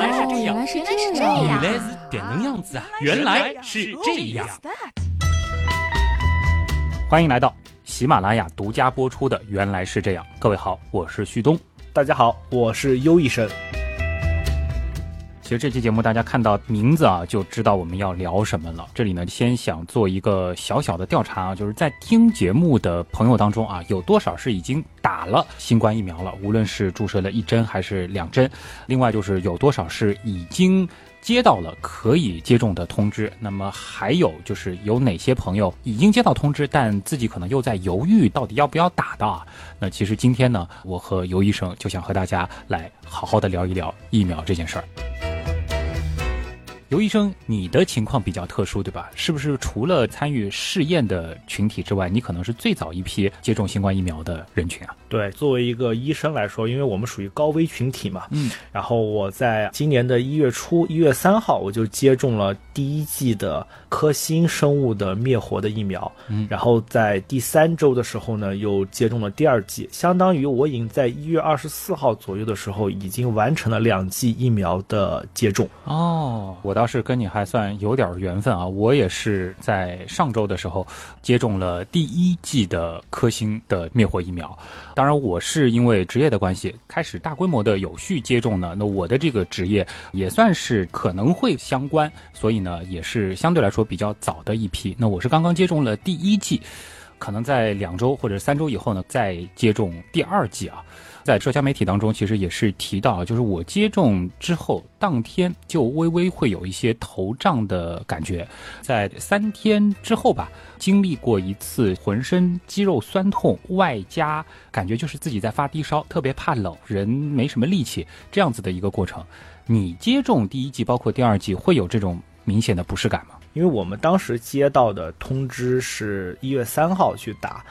来是这样，原来是原来是这样原来是点能样子啊！原来是这样。欢迎来到喜马拉雅独家播出的《原来是这样》。各位好，我是旭东。大家好，我是优医生。其实这期节目大家看到名字啊，就知道我们要聊什么了。这里呢，先想做一个小小的调查啊，就是在听节目的朋友当中啊，有多少是已经打了新冠疫苗了？无论是注射了一针还是两针。另外就是有多少是已经接到了可以接种的通知？那么还有就是有哪些朋友已经接到通知，但自己可能又在犹豫到底要不要打的啊？那其实今天呢，我和尤医生就想和大家来好好的聊一聊疫苗这件事儿。尤医生，你的情况比较特殊，对吧？是不是除了参与试验的群体之外，你可能是最早一批接种新冠疫苗的人群啊？对，作为一个医生来说，因为我们属于高危群体嘛，嗯，然后我在今年的一月初，一月三号我就接种了第一剂的科兴生物的灭活的疫苗，嗯然后在第三周的时候呢，又接种了第二剂，相当于我已经在一月二十四号左右的时候，已经完成了两剂疫苗的接种。哦，我倒是跟你还算有点缘分啊！我也是在上周的时候接种了第一剂的科兴的灭活疫苗。当然，我是因为职业的关系，开始大规模的有序接种呢。那我的这个职业也算是可能会相关，所以呢，也是相对来说比较早的一批。那我是刚刚接种了第一剂，可能在两周或者三周以后呢，再接种第二剂啊。在社交媒体当中，其实也是提到，就是我接种之后当天就微微会有一些头胀的感觉，在三天之后吧，经历过一次浑身肌肉酸痛，外加感觉就是自己在发低烧，特别怕冷，人没什么力气，这样子的一个过程。你接种第一剂，包括第二剂，会有这种明显的不适感吗？因为我们当时接到的通知是一月三号去打，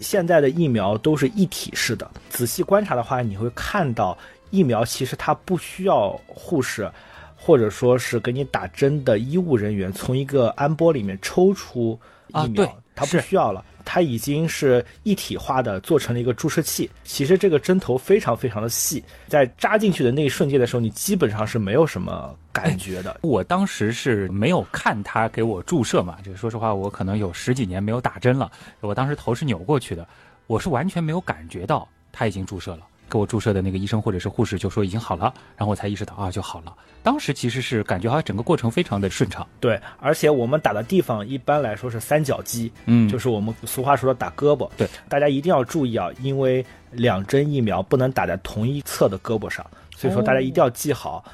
现在的疫苗都是一体式的。仔细观察的话，你会看到疫苗其实它不需要护士，或者说是给你打针的医务人员从一个安波里面抽出疫苗，啊它不需要了。它已经是一体化的做成了一个注射器。其实这个针头非常非常的细，在扎进去的那一瞬间的时候，你基本上是没有什么感觉的。我当时是没有看他给我注射嘛，就是说实话，我可能有十几年没有打针了。我当时头是扭过去的，我是完全没有感觉到他已经注射了。给我注射的那个医生或者是护士就说已经好了，然后我才意识到啊就好了。当时其实是感觉好像整个过程非常的顺畅。对，而且我们打的地方一般来说是三角肌，嗯就是我们俗话说的打胳膊。对，大家一定要注意啊，因为两针疫苗不能打在同一侧的胳膊上，所以说大家一定要记好，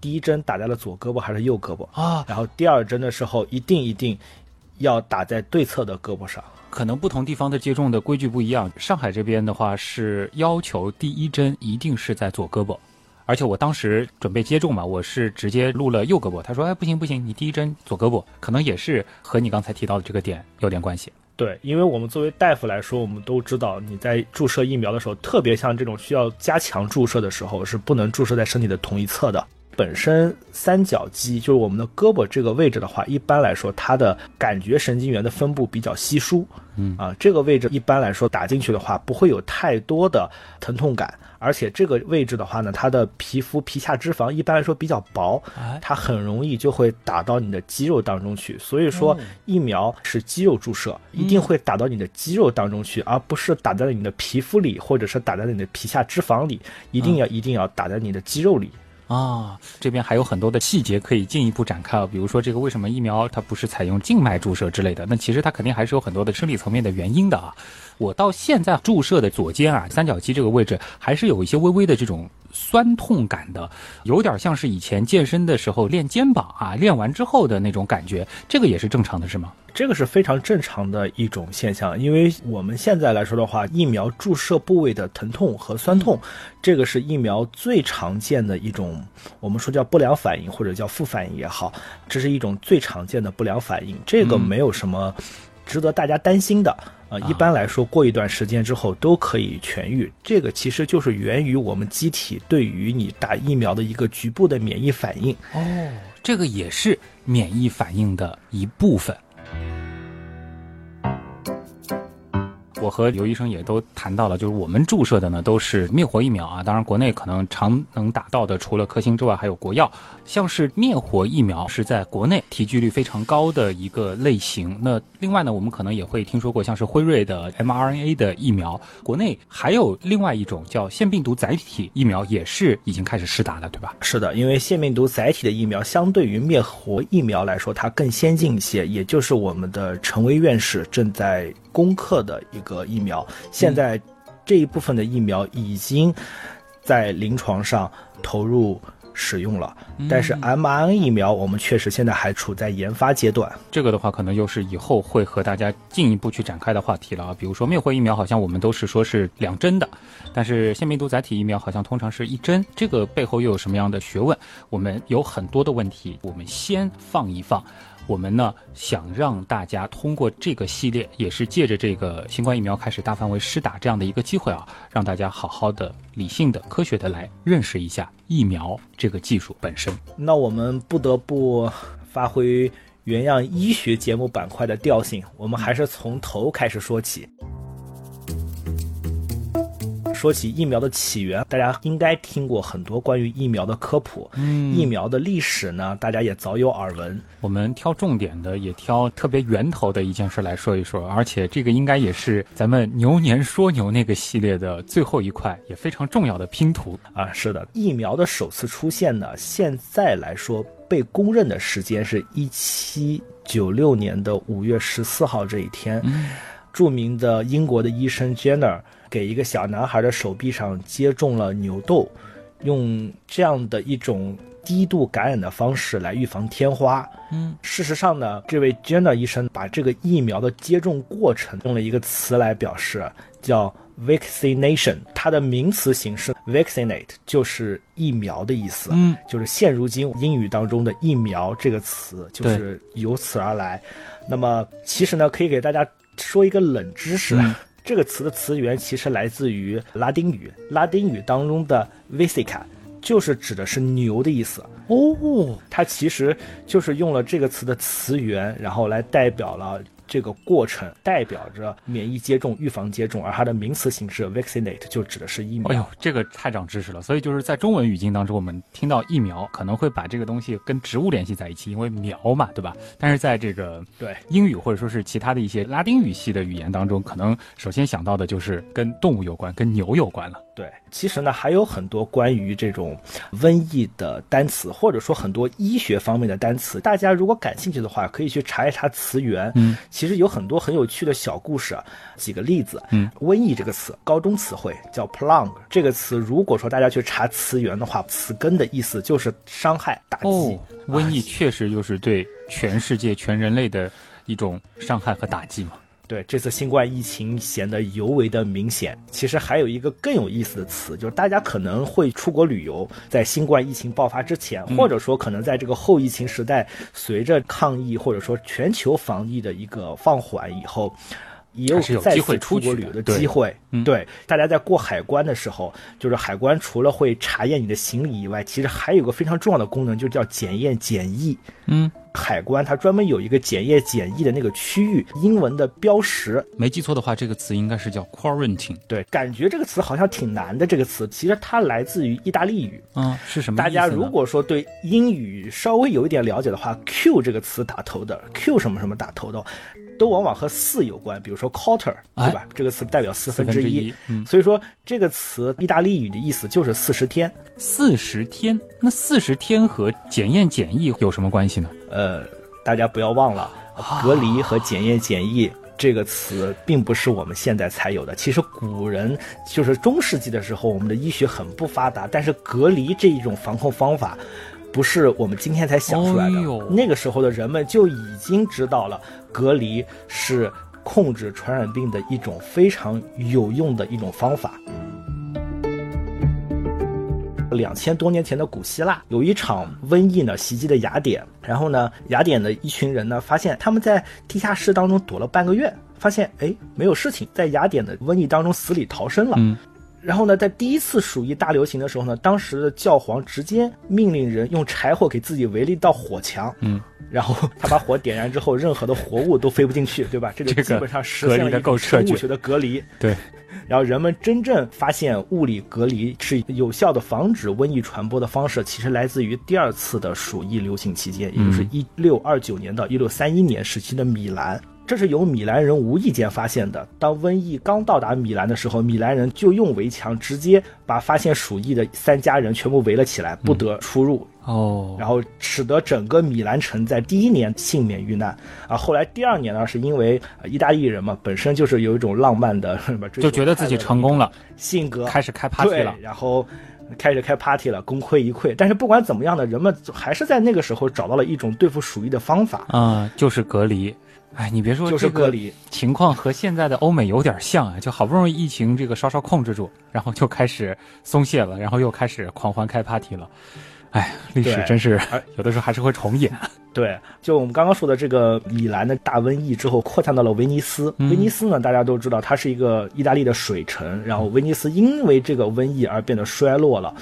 第一针打在了左胳膊还是右胳膊，啊，然后第二针的时候一定一定要打在对侧的胳膊上。可能不同地方的接种的规矩不一样。上海这边的话是要求第一针一定是在左胳膊，而且我当时准备接种嘛，我是直接录了右胳膊。他说：“哎，不行不行，你第一针左胳膊。”可能也是和你刚才提到的这个点有点关系。对，因为我们作为大夫来说，我们都知道你在注射疫苗的时候，特别像这种需要加强注射的时候，是不能注射在身体的同一侧的。本身三角肌就是我们的胳膊这个位置的话，一般来说它的感觉神经元的分布比较稀疏，嗯。啊，这个位置一般来说打进去的话不会有太多的疼痛感，而且这个位置的话呢，它的皮肤皮下脂肪一般来说比较薄，哎，它很容易就会打到你的肌肉当中去。所以说，疫苗是肌肉注射，一定会打到你的肌肉当中去，而不是打在你的皮肤里，或者是打在你的皮下脂肪里，一定要、一定要打在你的肌肉里。啊，这边还有很多的细节可以进一步展开啊，比如说这个为什么疫苗它不是采用静脉注射之类的？那其实它肯定还是有很多的生理层面的原因的啊。我到现在注射的左肩啊，三角肌这个位置还是有一些微微的这种酸痛感的，有点像是以前健身的时候练肩膀啊，练完之后的那种感觉，这个也是正常的，是吗？这个是非常正常的一种现象，因为我们现在来说的话，疫苗注射部位的疼痛和酸痛，这个是疫苗最常见的一种，我们说叫不良反应或者叫副反应也好，这是一种最常见的不良反应，这个没有什么值得大家担心的。呃，一般来说，过一段时间之后都可以痊愈。这个其实就是源于我们机体对于你打疫苗的一个局部的免疫反应。哦，这个也是免疫反应的一部分。我和刘医生也都谈到了，就是我们注射的呢都是灭活疫苗啊。当然，国内可能常能打到的，除了科兴之外，还有国药。像是灭活疫苗是在国内提取率非常高的一个类型。那另外呢，我们可能也会听说过，像是辉瑞的 mRNA 的疫苗。国内还有另外一种叫腺病毒载体疫苗，也是已经开始试打了，对吧？是的，因为腺病毒载体的疫苗相对于灭活疫苗来说，它更先进一些，也就是我们的陈薇院士正在攻克的一个疫苗。现在这一部分的疫苗已经在临床上投入。使用了，但是 mRNA 疫苗我们确实现在还处在研发阶段。这个的话，可能又是以后会和大家进一步去展开的话题了啊。比如说灭活疫苗，好像我们都是说是两针的，但是腺病毒载体疫苗好像通常是一针。这个背后又有什么样的学问？我们有很多的问题，我们先放一放。我们呢想让大家通过这个系列，也是借着这个新冠疫苗开始大范围施打这样的一个机会啊，让大家好好的、理性的、科学的来认识一下疫苗这个技术本身。那我们不得不发挥原样医学节目板块的调性，我们还是从头开始说起。说起疫苗的起源，大家应该听过很多关于疫苗的科普。嗯，疫苗的历史呢，大家也早有耳闻。我们挑重点的，也挑特别源头的一件事来说一说。而且这个应该也是咱们牛年说牛那个系列的最后一块，也非常重要的拼图啊。是的，疫苗的首次出现呢，现在来说被公认的时间是一七九六年的五月十四号这一天。著名的英国的医生 Jenner。给一个小男孩的手臂上接种了牛痘，用这样的一种低度感染的方式来预防天花。嗯，事实上呢，这位 Jenner 医生把这个疫苗的接种过程用了一个词来表示，叫 vaccination。它的名词形式 vaccinate 就是疫苗的意思。嗯，就是现如今英语当中的疫苗这个词就是由此而来。那么其实呢，可以给大家说一个冷知识。这个词的词源其实来自于拉丁语，拉丁语当中的 “visica” 就是指的是牛的意思哦，它其实就是用了这个词的词源，然后来代表了。这个过程代表着免疫接种、预防接种，而它的名词形式 vaccinate 就指的是疫苗。哎呦，这个太长知识了。所以就是在中文语境当中，我们听到疫苗可能会把这个东西跟植物联系在一起，因为苗嘛，对吧？但是在这个对英语或者说是其他的一些拉丁语系的语言当中，可能首先想到的就是跟动物有关，跟牛有关了。对，其实呢还有很多关于这种瘟疫的单词，或者说很多医学方面的单词，大家如果感兴趣的话，可以去查一查词源。嗯，其实有很多很有趣的小故事。几个例子，嗯，瘟疫这个词，高中词汇叫 plunge 这个词如果说大家去查词源的话，词根的意思就是伤害、打击。哦，瘟疫确实就是对全世界、全人类的一种伤害和打击嘛。对这次新冠疫情显得尤为的明显。其实还有一个更有意思的词，就是大家可能会出国旅游，在新冠疫情爆发之前，或者说可能在这个后疫情时代，随着抗疫或者说全球防疫的一个放缓以后，也有再次出国旅游的机会。对，大家在过海关的时候，就是海关除了会查验你的行李以外，其实还有个非常重要的功能，就叫检验检疫。嗯。海关它专门有一个检验检疫的那个区域，英文的标识，没记错的话，这个词应该是叫 quarantine。对，感觉这个词好像挺难的。这个词其实它来自于意大利语。嗯，是什么？大家如果说对英语稍微有一点了解的话，Q 这个词打头的，Q 什么什么打头的。都往往和四有关，比如说 quarter，对吧？这个词代表四分之一，所以说这个词意大利语的意思就是四十天。四十天，那四十天和检验检疫有什么关系呢？呃，大家不要忘了，隔离和检验检疫这个词并不是我们现在才有的。其实古人就是中世纪的时候，我们的医学很不发达，但是隔离这一种防控方法。不是我们今天才想出来的，那个时候的人们就已经知道了，隔离是控制传染病的一种非常有用的一种方法。两千多年前的古希腊有一场瘟疫呢袭击的雅典，然后呢，雅典的一群人呢发现他们在地下室当中躲了半个月，发现哎没有事情，在雅典的瘟疫当中死里逃生了。然后呢，在第一次鼠疫大流行的时候呢，当时的教皇直接命令人用柴火给自己围了一道火墙。嗯，然后他把火点燃之后，任何的活物都飞不进去，对吧？这这个基本上实现了生物学的隔离。对，然后人们真正发现物理隔离是有效的防止瘟疫传播的方式，其实来自于第二次的鼠疫流行期间，也就是嗯一六二九年到一六三一年时期的米兰。这是由米兰人无意间发现的。当瘟疫刚到达米兰的时候，米兰人就用围墙直接把发现鼠疫的三家人全部围了起来，不得出入。哦，然后使得整个米兰城在第一年幸免遇难啊。后来第二年呢，是因为、呃意大利人嘛，本身就是有一种浪漫的，是吧追就觉得自己成功了，性格，开始开 party 了，然后开始开 party 了，功亏一篑。但是不管怎么样呢，人们还是在那个时候找到了一种对付鼠疫的方法，啊、就是隔离。哎，你别说，就是隔离。情况和现在的欧美有点像啊，就好不容易疫情这个稍稍控制住，然后就开始松懈了，然后又开始狂欢开 party 了。哎，历史真是 有的时候还是会重演。对，就我们刚刚说的这个米兰的大瘟疫之后，扩散到了威尼斯。嗯威尼斯呢，大家都知道，它是一个意大利的水城，然后威尼斯因为这个瘟疫而变得衰落了。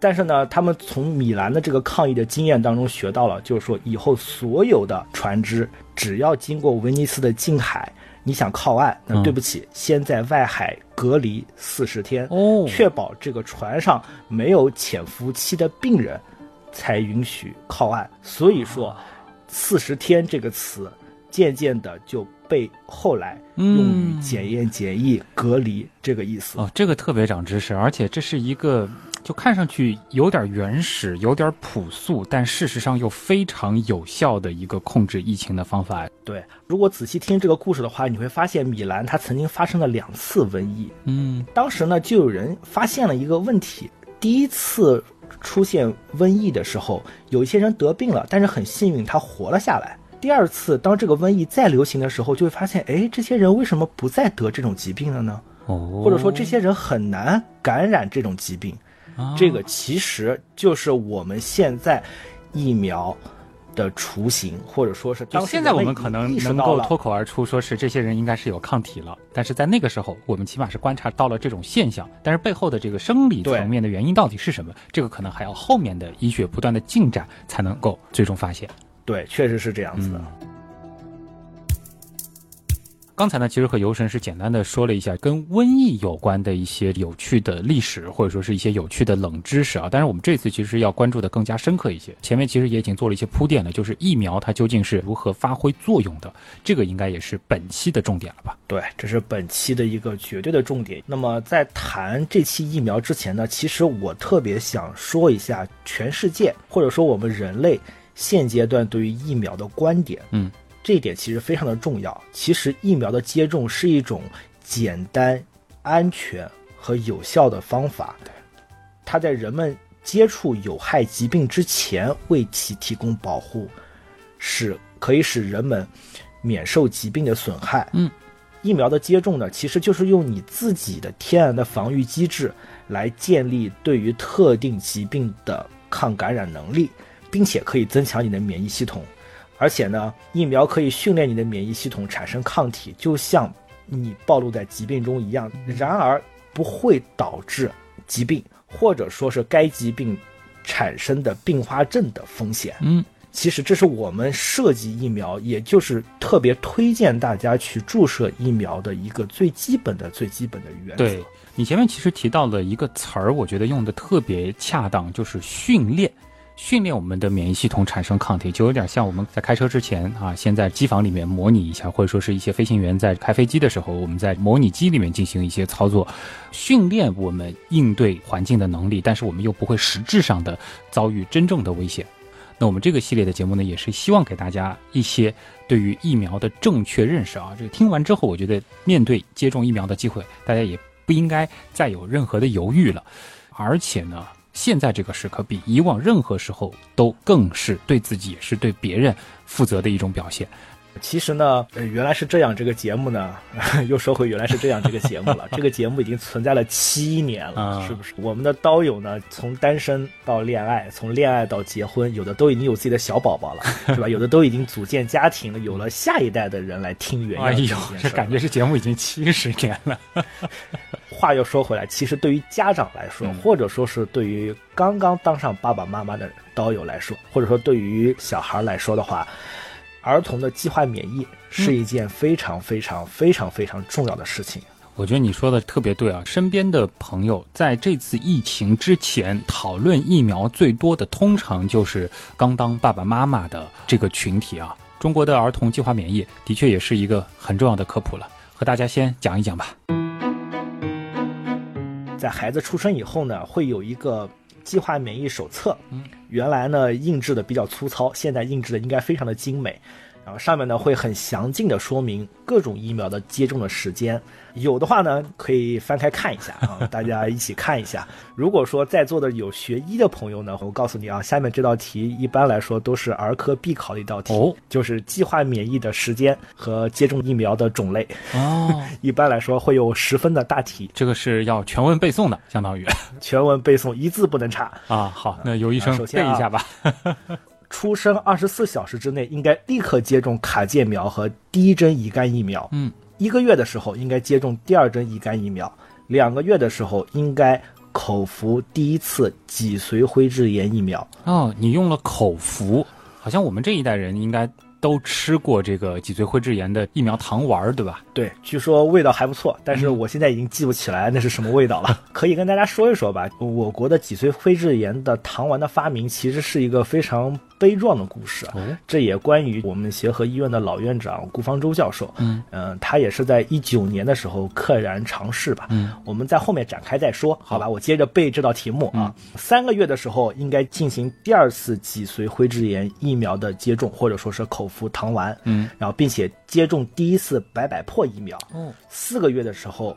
但是呢，他们从米兰的这个抗疫的经验当中学到了，就是说以后所有的船只只要经过威尼斯的近海，你想靠岸，那嗯对不起，先在外海隔离四十天，哦确保这个船上没有潜伏期的病人，才允许靠岸。所以说，四十天这个词渐渐的就被后来用于嗯检验、检疫、隔离这个意思。哦，这个特别长知识，而且这是一个就看上去有点原始、有点朴素，但事实上又非常有效的一个控制疫情的方法。对，如果仔细听这个故事的话，你会发现米兰它曾经发生了两次瘟疫。嗯当时呢，就有人发现了一个问题：第一次出现瘟疫的时候，有一些人得病了，但是很幸运他活了下来。第二次，当这个瘟疫再流行的时候，就会发现，哎，这些人为什么不再得这种疾病了呢？哦，或者说，这些人很难感染这种疾病。啊这个其实就是我们现在疫苗的雏形，或者说是到现在我们可能能够脱口而出说是这些人应该是有抗体了，但是在那个时候，我们起码是观察到了这种现象，但是背后的这个生理层面的原因到底是什么，这个可能还要后面的医学不断的进展才能够最终发现。对，确实是这样子的。嗯刚才呢，其实和游神是简单的说了一下跟瘟疫有关的一些有趣的历史，或者说是一些有趣的冷知识啊。但是我们这次其实要关注的更加深刻一些。前面其实也已经做了一些铺垫了，就是疫苗它究竟是如何发挥作用的，这个应该也是本期的重点了吧？对，这是本期的一个绝对的重点。那么在谈这期疫苗之前呢，其实我特别想说一下全世界或者说我们人类现阶段对于疫苗的观点。嗯，这一点其实非常的重要。其实疫苗的接种是一种简单、安全和有效的方法。它在人们接触有害疾病之前为其提供保护，使可以使人们免受疾病的损害。嗯，疫苗的接种呢，其实就是用你自己的天然的防御机制来建立对于特定疾病的抗感染能力，并且可以增强你的免疫系统。而且呢，疫苗可以训练你的免疫系统产生抗体，就像你暴露在疾病中一样。然而，不会导致疾病，或者说是该疾病产生的并发症的风险。嗯，其实这是我们设计疫苗，也就是特别推荐大家去注射疫苗的一个最基本的、最基本的原则。对你前面其实提到了一个词儿，我觉得用的特别恰当，就是训练。训练我们的免疫系统产生抗体，就有点像我们在开车之前啊，先在机房里面模拟一下，或者说是一些飞行员在开飞机的时候，我们在模拟机里面进行一些操作，训练我们应对环境的能力，但是我们又不会实质上的遭遇真正的危险。那我们这个系列的节目呢，也是希望给大家一些对于疫苗的正确认识啊。这个听完之后，我觉得面对接种疫苗的机会，大家也不应该再有任何的犹豫了，而且呢。现在这个时刻比以往任何时候都更是对自己也是对别人负责的一种表现。其实呢，呃，原来是这样，这个节目呢，又说回原来是这样这个节目了。这个节目已经存在了七年了，啊是不是？我们的刀友呢，从单身到恋爱，从恋爱到结婚，有的都已经有自己的小宝宝了，是吧？有的都已经组建家庭了，有了下一代的人来听原样哎呦这感觉这节目已经七十年了。话又说回来，其实对于家长来说，或者说是对于刚刚当上爸爸妈妈的刀友来说，或者说对于小孩来说的话，儿童的计划免疫是一件非常非常非常非常重要的事情。我觉得你说的特别对啊！身边的朋友在这次疫情之前讨论疫苗最多的，通常就是刚当爸爸妈妈的这个群体啊。中国的儿童计划免疫的确也是一个很重要的科普了，和大家先讲一讲吧。在孩子出生以后呢，会有一个计划免疫手册。嗯，原来呢印制的比较粗糙，现在印制的应该非常的精美。然后上面呢会很详尽的说明各种疫苗的接种的时间，有的话呢可以翻开看一下啊，大家一起看一下。如果说在座的有学医的朋友呢，我告诉你啊，下面这道题一般来说都是儿科必考的一道题，就是计划免疫的时间和接种疫苗的种类哦。一般来说会有十分的大题，这个是要全文背诵的，相当于全文背诵，一字不能差啊。好，那有医生背一下吧。出生二十四小时之内应该立刻接种卡介苗和第一针乙肝疫苗。嗯，一个月的时候应该接种第二针乙肝疫苗，两个月的时候应该口服第一次脊髓灰质炎疫苗。哦，你用了口服，好像我们这一代人应该。都吃过这个脊髓灰质炎的疫苗糖丸，对吧？对，据说味道还不错，但是我现在已经记不起来那是什么味道了。可以跟大家说一说吧。我国的脊髓灰质炎的糖丸的发明，其实是一个非常悲壮的故事。这也关于我们协和医院的老院长顾方舟教授。嗯嗯，他也是在一九年的时候溘然长逝吧。嗯，我们在后面展开再说，好吧？我接着背这道题目啊。三个月的时候应该进行第二次脊髓灰质炎疫苗的接种，或者说是口。服糖丸，嗯，然后并且接种第一次白百破疫苗，哦，四个月的时候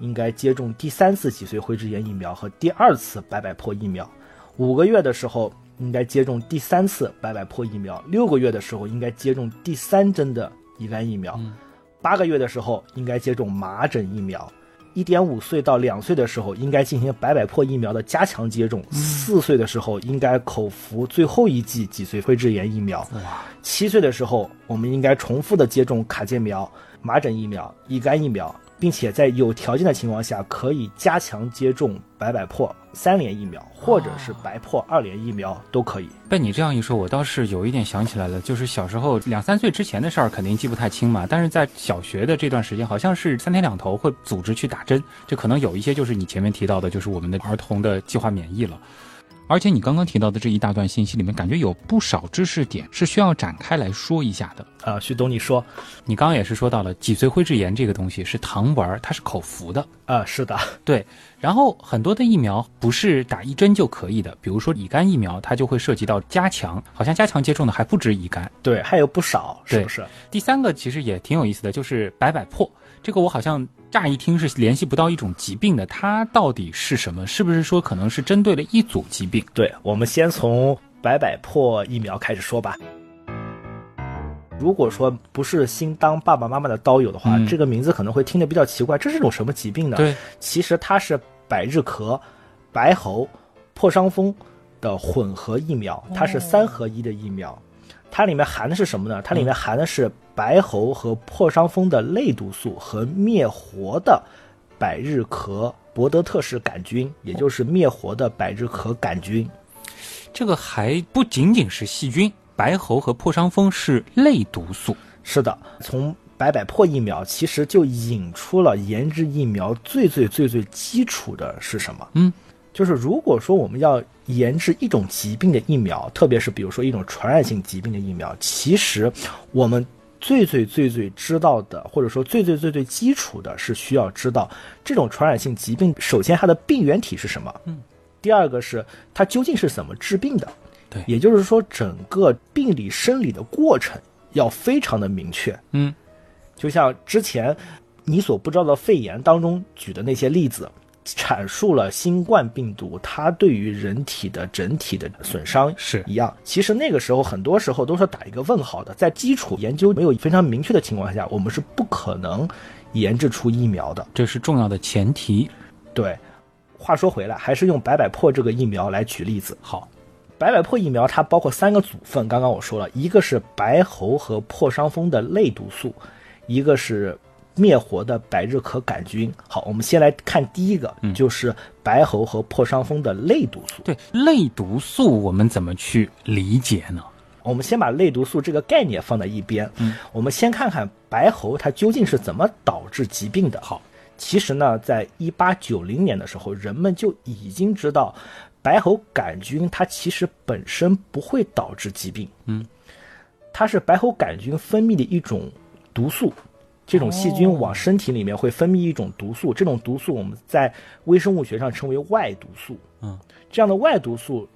应该接种第三次脊髓灰质炎疫苗和第二次白百破疫苗，五个月的时候应该接种第三次百百破疫苗，六个月的时候应该接种第三针的乙肝疫苗，八个月的时候应该接种麻疹疫苗。一点五岁到两岁的时候，应该进行百百破疫苗的加强接种；四岁的时候，应该口服最后一剂脊髓灰质炎疫苗；七岁的时候，我们应该重复的接种卡介苗、麻疹疫苗、乙肝疫苗。并且在有条件的情况下，可以加强接种白百破三联疫苗，或者是白破二联疫苗都可以。被你这样一说，我倒是有一点想起来了，就是小时候两三岁之前的事儿，肯定记不太清嘛。但是在小学的这段时间，好像是三天两头会组织去打针，这可能有一些就是你前面提到的，就是我们的儿童的计划免疫了。而且你刚刚提到的这一大段信息里面，感觉有不少知识点是需要展开来说一下的。啊，徐东，你说，你刚刚也是说到了脊髓灰质炎这个东西是糖丸，它是口服的。啊，是的，对。然后很多的疫苗不是打一针就可以的，比如说乙肝疫苗，它就会涉及到加强，好像加强接种的还不止乙肝。对，还有不少，是不是？第三个其实也挺有意思的，就是百百破。这个我好像乍一听是联系不到一种疾病的，它到底是什么？是不是说可能是针对了一组疾病？对，我们先从百百破疫苗开始说吧。如果说不是新当爸爸妈妈的刀友的话，这个名字可能会听着比较奇怪，这是种什么疾病呢？对，其实它是百日咳、白喉、破伤风的混合疫苗，它是三合一的疫苗。它里面含的是什么呢？它里面含的是白喉和破伤风的类毒素和灭活的百日咳博德特氏杆菌，也就是灭活的百日咳杆菌。这个还不仅仅是细菌，白喉和破伤风是类毒素。是的，从百百破疫苗其实就引出了研制疫苗最最最最基础的是什么？嗯。就是如果说我们要研制一种疾病的疫苗，特别是比如说一种传染性疾病的疫苗，其实我们最最最最知道的，或者说最最最最基础的是需要知道这种传染性疾病，首先它的病原体是什么，嗯，第二个是它究竟是怎么治病的，对，也就是说整个病理生理的过程要非常的明确，嗯，就像之前你所不知道的肺炎当中举的那些例子。阐述了新冠病毒它对于人体的整体的损伤是一样。其实那个时候很多时候都是打一个问号的，在基础研究没有非常明确的情况下，我们是不可能研制出疫苗的，这是重要的前提。对，话说回来，还是用百百破这个疫苗来举例子。好，百百破疫苗它包括三个组分，刚刚我说了一个是白喉和破伤风的类毒素，一个是。灭活的百日咳杆菌。好，我们先来看第一个，就是白喉和破伤风的类毒素。对，类毒素我们怎么去理解呢？我们先把类毒素这个概念放在一边，嗯，我们先看看白喉它究竟是怎么导致疾病的。好，其实呢，在一八九零年的时候，人们就已经知道白喉杆菌它其实本身不会导致疾病，嗯，它是白喉杆菌分泌的一种毒素，这种细菌往身体里面会分泌一种毒素，这种毒素我们在微生物学上称为外毒素，嗯，这样的外毒素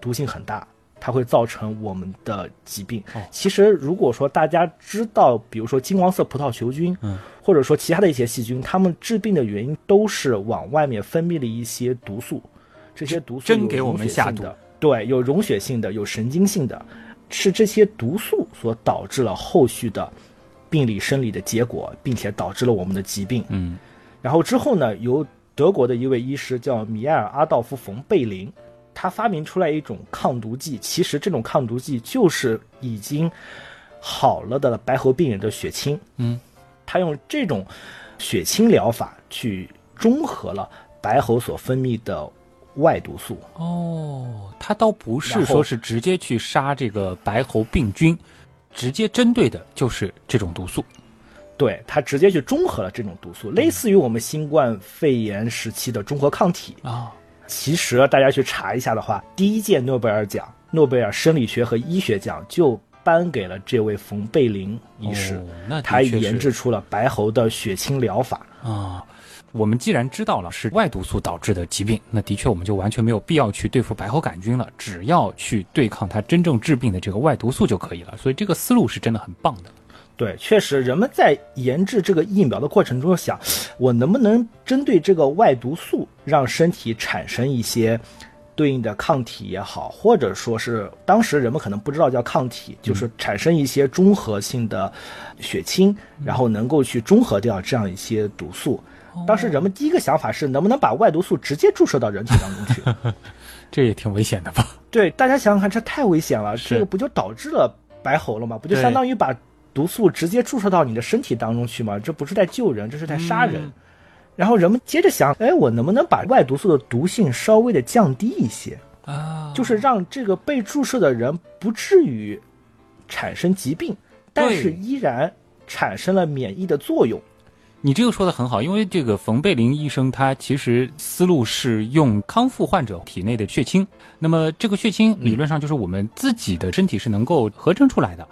毒性很大。它会造成我们的疾病。其实，如果说大家知道，比如说金黄色葡萄球菌，嗯，或者说其他的一些细菌，它们治病的原因都是往外面分泌了一些毒素。这些毒素真给我们下毒。对，有溶血性的，有神经性的，是这些毒素所导致了后续的病理生理的结果，并且导致了我们的疾病。嗯，然后之后呢，由德国的一位医师叫米埃尔·阿道夫·冯贝林。他发明出来一种抗毒剂，其实这种抗毒剂就是已经好了的白喉病人的血清。嗯，他用这种血清疗法去中和了白喉所分泌的外毒素。哦，他倒不是说是直接去杀这个白喉病菌，直接针对的就是这种毒素。对它直接去中和了这种毒素，类似于我们新冠肺炎时期的中和抗体啊。其实大家去查一下的话，第一届诺贝尔奖，诺贝尔生理学和医学奖就颁给了这位冯贝林医师，他研制出了白喉的血清疗法啊。我们既然知道了是外毒素导致的疾病，那的确我们就完全没有必要去对付白喉杆菌了，只要去对抗它真正治病的这个外毒素就可以了。所以这个思路是真的很棒的。对，确实，人们在研制这个疫苗的过程中想，我能不能针对这个外毒素，让身体产生一些对应的抗体也好，或者说是当时人们可能不知道叫抗体，就是产生一些中和性的血清，然后能够去中和掉这样一些毒素。当时人们第一个想法是，能不能把外毒素直接注射到人体当中去？这也挺危险的吧？对，大家想想看，这太危险了，这个不就导致了白喉了吗？不就相当于把毒素直接注射到你的身体当中去吗？这不是在救人，这是在杀人。然后人们接着想，哎，我能不能把外毒素的毒性稍微的降低一些啊？就是让这个被注射的人不至于产生疾病，但是依然产生了免疫的作用。你这个说的很好，因为这个冯贝林医生他其实思路是用康复患者体内的血清，那么这个血清理论上就是我们自己的身体是能够合成出来的。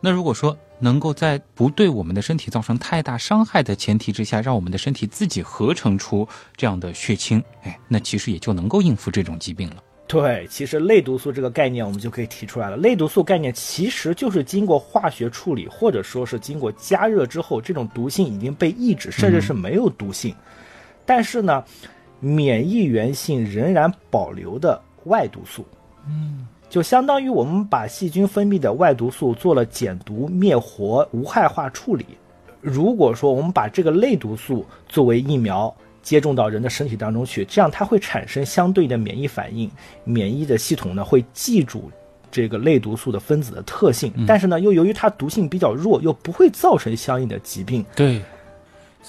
那如果说能够在不对我们的身体造成太大伤害的前提之下，让我们的身体自己合成出这样的血清，哎，那其实也就能够应付这种疾病了。对，其实类毒素这个概念我们就可以提出来了。类毒素概念其实就是经过化学处理，或者说是经过加热之后，这种毒性已经被抑制，甚至是没有毒性，但是呢，免疫原性仍然保留的外毒素。嗯。就相当于我们把细菌分泌的外毒素做了减毒、灭活、无害化处理。如果说我们把这个类毒素作为疫苗接种到人的身体当中去，这样它会产生相对的免疫反应，免疫的系统呢会记住这个类毒素的分子的特性，但是呢又由于它毒性比较弱，又不会造成相应的疾病。对，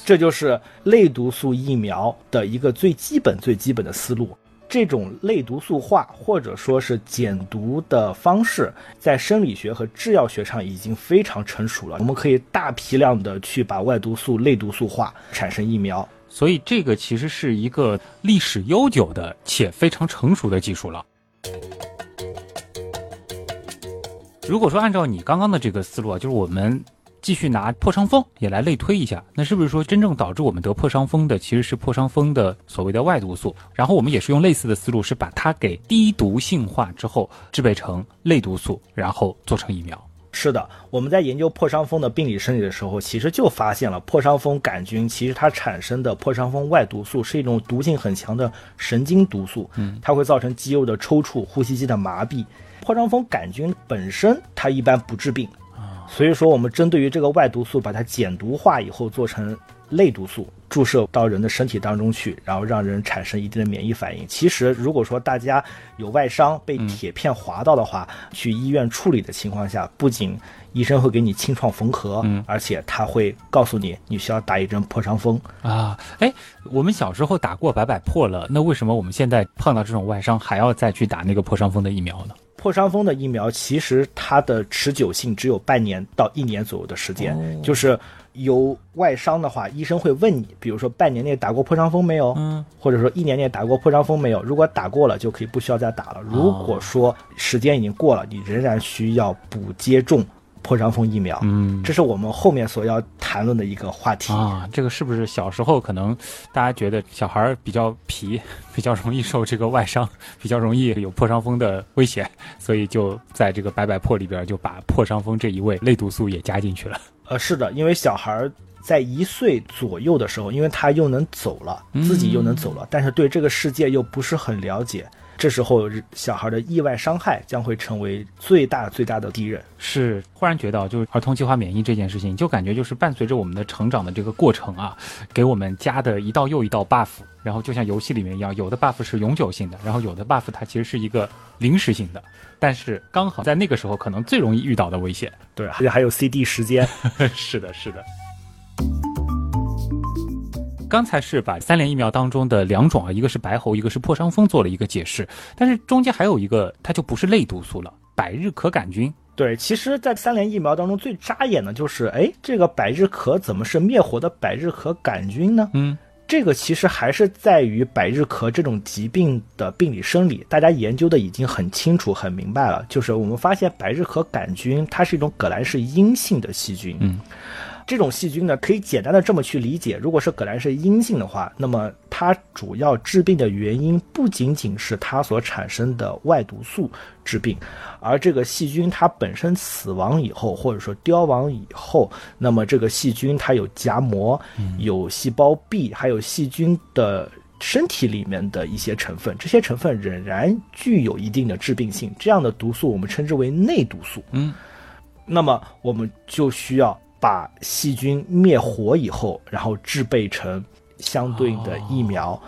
这就是类毒素疫苗的一个最基本、最基本的思路。这种类毒素化或者说是减毒的方式，在生理学和制药学上已经非常成熟了。我们可以大批量的去把外毒素类毒素化，产生疫苗。所以这个其实是一个历史悠久的且非常成熟的技术了。如果说按照你刚刚的这个思路啊，就是我们。继续拿破伤风也来类推一下，那是不是说真正导致我们得破伤风的其实是破伤风的所谓的外毒素？然后我们也是用类似的思路，是把它给低毒性化之后制备成类毒素，然后做成疫苗。是的，我们在研究破伤风的病理生理的时候，其实就发现了破伤风杆菌其实它产生的破伤风外毒素是一种毒性很强的神经毒素，嗯，它会造成肌肉的抽搐、呼吸机的麻痹。破伤风杆菌本身它一般不治病。所以说，我们针对于这个外毒素，把它减毒化以后，做成类毒素注射到人的身体当中去，然后让人产生一定的免疫反应。其实，如果说大家有外伤被铁片划到的话，去医院处理的情况下，不仅医生会给你清创缝合，嗯而且他会告诉你你需要打一针破伤风。啊，哎，我们小时候打过百百破了，那为什么我们现在碰到这种外伤还要再去打那个破伤风的疫苗呢？破伤风的疫苗其实它的持久性只有半年到一年左右的时间，哦就是有外伤的话，医生会问你，比如说半年内打过破伤风没有，嗯，或者说一年内打过破伤风没有？如果打过了，就可以不需要再打了。如果说时间已经过了，你仍然需要补接种破伤风疫苗，嗯这是我们后面所要谈论的一个话题。啊，这个是不是小时候可能大家觉得小孩比较皮，比较容易受这个外伤，比较容易有破伤风的危险，所以就在这个百百破里边就把破伤风这一位类毒素也加进去了。呃，是的，因为小孩儿在一岁左右的时候，因为他又能走了，自己又能走了，但是对这个世界又不是很了解，这时候小孩的意外伤害将会成为最大最大的敌人。是，忽然觉得就是儿童计划免疫这件事情，就感觉就是伴随着我们的成长的这个过程啊，给我们加的一道又一道 buff，然后就像游戏里面一样，有的 buff 是永久性的，然后有的 buff 它其实是一个临时性的，但是刚好在那个时候可能最容易遇到的危险。对，而且还有 CD 时间。是的，是的。刚才是把三联疫苗当中的两种啊，一个是白喉，一个是破伤风做了一个解释，但是中间还有一个，它就不是类毒素了，百日咳杆菌。对，其实，在三联疫苗当中最扎眼的就是，哎，这个百日咳怎么是灭活的百日咳杆菌呢？嗯，这个其实还是在于百日咳这种疾病的病理生理，大家研究的已经很清楚、很明白了。就是我们发现百日咳杆菌它是一种革兰氏阴性的细菌。嗯，这种细菌呢，可以简单的这么去理解：如果是葛兰氏阴性的话，那么它主要致病的原因不仅仅是它所产生的外毒素致病，而这个细菌它本身死亡以后，或者说凋亡以后，那么这个细菌它有荚膜、有细胞壁，还有细菌的身体里面的一些成分，这些成分仍然具有一定的致病性。这样的毒素我们称之为内毒素。嗯，那么我们就需要把细菌灭活以后，然后制备成相对应的疫苗，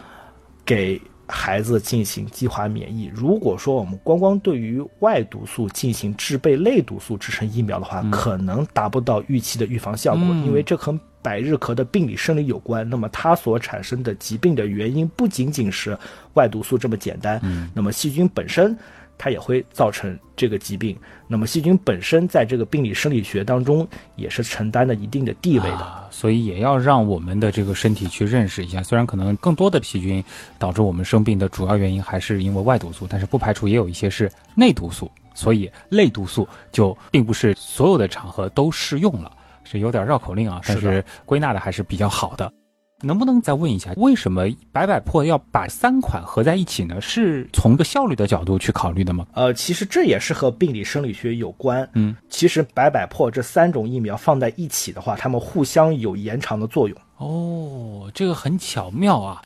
给孩子进行计划免疫。如果说我们光光对于外毒素进行制备类毒素制成疫苗的话，可能达不到预期的预防效果，嗯因为这和百日咳的病理生理有关。那么它所产生的疾病的原因不仅仅是外毒素这么简单，那么细菌本身。它也会造成这个疾病。那么细菌本身在这个病理生理学当中也是承担了一定的地位的。啊，所以也要让我们的这个身体去认识一下。虽然可能更多的细菌导致我们生病的主要原因还是因为外毒素，但是不排除也有一些是内毒素。所以类毒素就并不是所有的场合都适用了，是有点绕口令啊，但是归纳的还是比较好的。能不能再问一下，为什么百百破要把三款合在一起呢？是从个效率的角度去考虑的吗？呃，其实这也是和病理生理学有关。嗯，其实百百破这三种疫苗放在一起的话，它们互相有延长的作用。哦，这个很巧妙啊！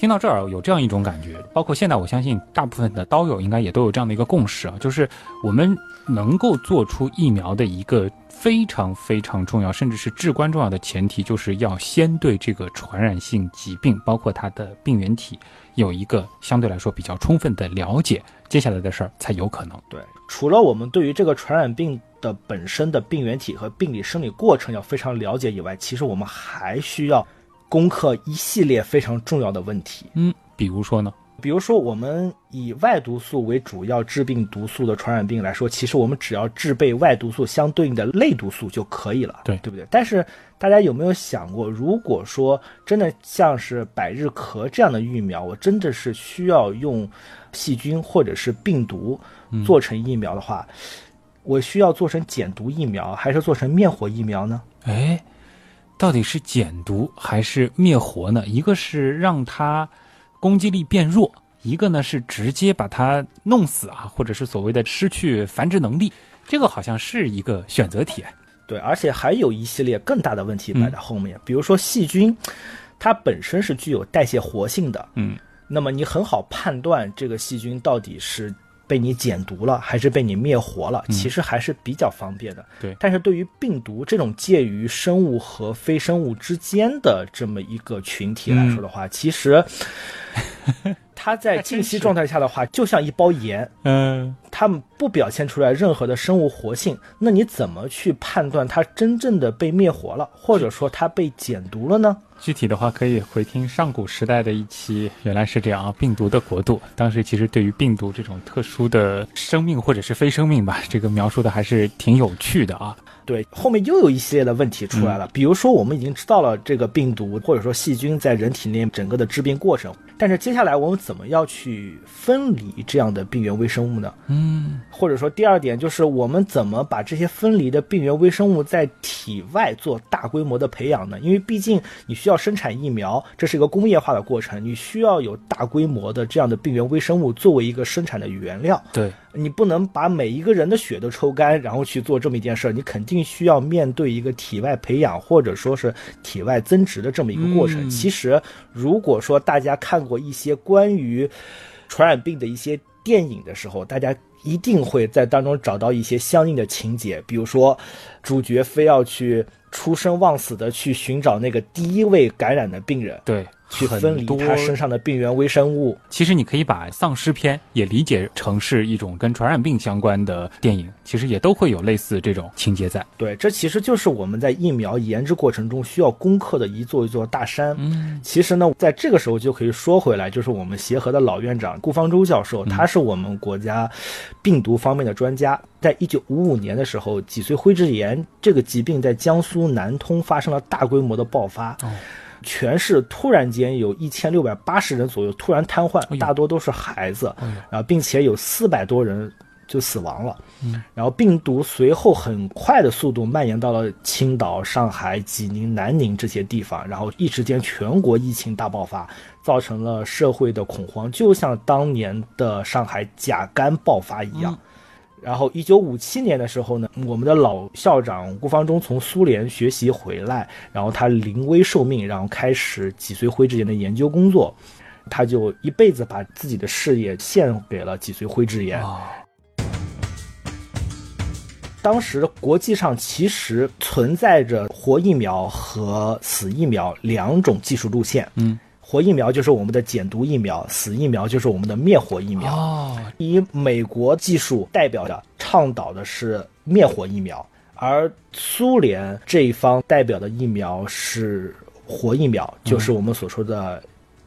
听到这儿，有这样一种感觉，包括现在，我相信大部分的刀友应该也都有这样的一个共识啊，就是我们能够做出疫苗的一个非常非常重要，甚至是至关重要的前提，就是要先对这个传染性疾病，包括它的病原体，有一个相对来说比较充分的了解，接下来的事儿才有可能。对，除了我们对于这个传染病的本身的病原体和病理生理过程要非常了解以外，其实我们还需要攻克一系列非常重要的问题。嗯，比如说呢？比如说，我们以外毒素为主要致病毒素的传染病来说，其实我们只要制备外毒素相对应的类毒素就可以了，对对不对？但是大家有没有想过，如果说真的像是百日咳这样的疫苗，我真的是需要用细菌或者是病毒做成疫苗的话，我需要做成减毒疫苗，还是做成灭活疫苗呢？哎，到底是减毒还是灭活呢？一个是让它攻击力变弱，一个呢是直接把它弄死啊，或者是所谓的失去繁殖能力。这个好像是一个选择题。对，而且还有一系列更大的问题摆在后面，比如说细菌，它本身是具有代谢活性的，嗯，那么你很好判断这个细菌到底是被你减毒了，还是被你灭活了，其实还是比较方便的。对但是对于病毒这种介于生物和非生物之间的这么一个群体来说的话，其实 它在静息状态下的话，就像一包盐，嗯，它们不表现出来任何的生物活性，那你怎么去判断它真正的被灭活了，或者说它被减毒了呢？具体的话可以回听上古时代的一期，原来是这样啊，病毒的国度。当时其实对于病毒这种特殊的生命或者是非生命吧，这个描述的还是挺有趣的啊。对，后面又有一系列的问题出来了，比如说我们已经知道了这个病毒或者说细菌在人体内整个的致病过程，但是接下来我们怎么要去分离这样的病原微生物呢？嗯，或者说第二点就是我们怎么把这些分离的病原微生物在体外做大规模的培养呢？因为毕竟你需要生产疫苗，这是一个工业化的过程，你需要有大规模的这样的病原微生物作为一个生产的原料。对，你不能把每一个人的血都抽干，然后去做这么一件事儿，你肯定需要面对一个体外培养或者说是体外增殖的这么一个过程。嗯其实，如果说大家看过一些关于传染病的一些电影的时候，大家一定会在当中找到一些相应的情节，比如说主角非要去出生忘死的去寻找那个第一位感染的病人，对，去分离他身上的病原微生物。其实你可以把丧尸片也理解成是一种跟传染病相关的电影，其实也都会有类似这种情节在。对，这其实就是我们在疫苗研制过程中需要攻克的一座一座大山。嗯，其实呢，在这个时候就可以说回来，就是我们协和的老院长顾方舟教授，他是我们国家病毒方面的专家。在一九五五年的时候，脊髓灰质炎这个疾病在江苏南通发生了大规模的爆发。哦全市突然间有一千六百八十人左右突然瘫痪大多都是孩子，然后并且有四百多人就死亡了。然后病毒随后很快的速度蔓延到了青岛、上海、济宁、南宁这些地方，然后一时间全国疫情大爆发，造成了社会的恐慌，就像当年的上海甲肝爆发一样。然后，一九五七年的时候呢，我们的老校长顾方中从苏联学习回来，然后他临危受命，然后开始脊髓灰质炎的研究工作。他就一辈子把自己的事业献给了脊髓灰质炎。哦，当时国际上其实存在着活疫苗和死疫苗两种技术路线。嗯，活疫苗就是我们的减毒疫苗，死疫苗就是我们的灭活疫苗。哦，以美国技术代表的倡导的是灭活疫苗，而苏联这一方代表的疫苗是活疫苗，就是我们所说的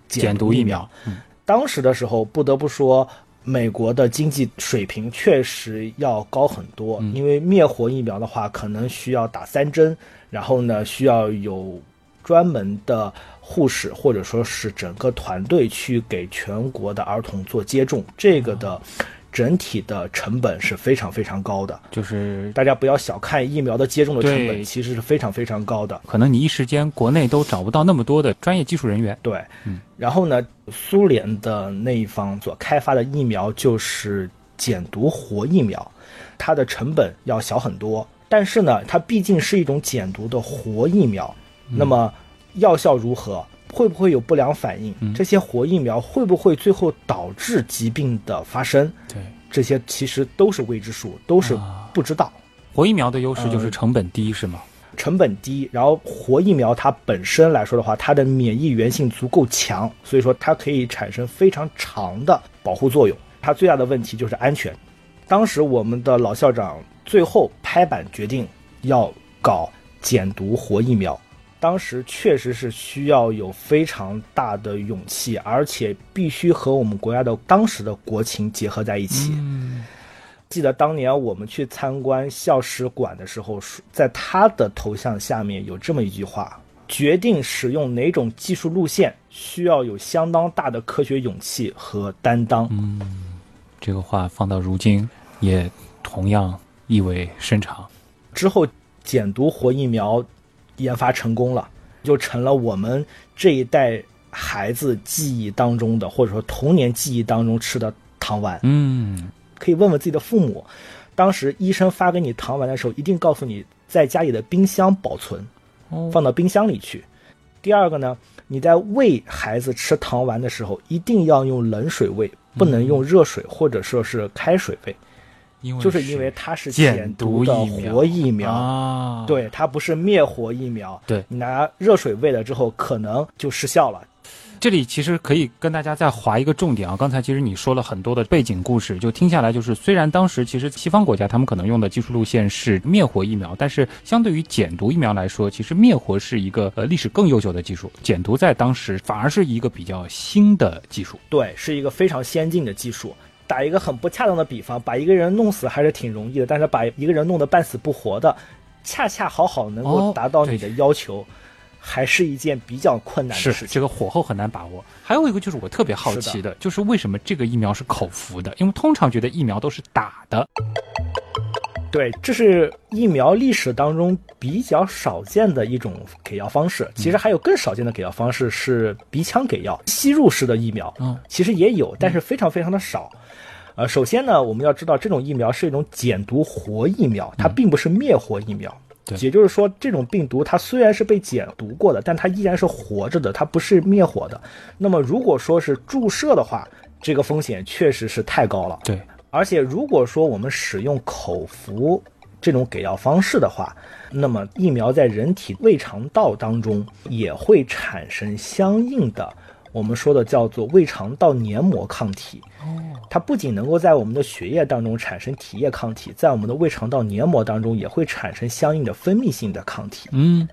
减毒毒疫疫苗。嗯当时的时候，不得不说，美国的经济水平确实要高很多，嗯因为灭活疫苗的话，可能需要打三针，然后呢，需要有专门的护士或者说是整个团队去给全国的儿童做接种，这个的整体的成本是非常非常高的。就是大家不要小看疫苗的接种的成本，其实是非常非常高的。可能你一时间国内都找不到那么多的专业技术人员。对，嗯，然后呢，苏联的那一方所开发的疫苗就是减毒活疫苗，它的成本要小很多，但是呢，它毕竟是一种减毒的活疫苗，那么药效如何？会不会有不良反应？这些活疫苗会不会最后导致疾病的发生？对，这些其实都是未知数，都是啊不知道。活疫苗的优势就是呃成本低，是吗？成本低，然后活疫苗它本身来说的话，它的免疫原性足够强，所以说它可以产生非常长的保护作用。它最大的问题就是安全。当时我们的老校长最后拍板决定要搞减毒活疫苗，当时确实是需要有非常大的勇气，而且必须和我们国家的当时的国情结合在一起。嗯，记得当年我们去参观校史馆的时候，在他的头像下面有这么一句话：决定使用哪种技术路线，需要有相当大的科学勇气和担当。这个话放到如今也同样意味深长。之后，减毒活疫苗研发成功了，就成了我们这一代孩子记忆当中的，或者说童年记忆当中吃的糖丸。嗯，可以问问自己的父母，当时医生发给你糖丸的时候，一定告诉你在家里的冰箱保存，哦放到冰箱里去。第二个呢，你在喂孩子吃糖丸的时候，一定要用冷水喂，不能用热水或者说是开水喂，因为就是因为它是减减毒毒的疫苗活疫苗。啊，对，它不是灭活疫苗。对你拿热水喂了之后，可能就失效了。这里其实可以跟大家再划一个重点啊，刚才其实你说了很多的背景故事，就听下来就是，虽然当时其实西方国家他们可能用的技术路线是灭活疫苗，但是相对于减毒疫苗来说，其实灭活是一个呃历史更悠久的技术，减毒在当时反而是一个比较新的技术。对，是一个非常先进的技术。打一个很不恰当的比方，把一个人弄死还是挺容易的，但是把一个人弄得半死不活的，恰恰好好能够哦达到你的要求，还是一件比较困难的事情。这个火候很难把握。还有一个就是我特别好奇的，就是为什么这个疫苗是口服的？因为通常觉得疫苗都是打的。对，这是疫苗历史当中比较少见的一种给药方式。其实还有更少见的给药方式是鼻腔给药，吸入式的疫苗，嗯，其实也有，但是非常非常的少。呃，首先呢，我们要知道这种疫苗是一种减毒活疫苗，它并不是灭活疫苗。对也就是说，这种病毒它虽然是被减毒过的，但它依然是活着的，它不是灭活的。那么如果说是注射的话，这个风险确实是太高了。对，而且如果说我们使用口服这种给药方式的话，那么疫苗在人体胃肠道当中也会产生相应的我们说的叫做胃肠道黏膜抗体。它不仅能够在我们的血液当中产生体液抗体，在我们的胃肠道黏膜当中也会产生相应的分泌性的抗体。嗯，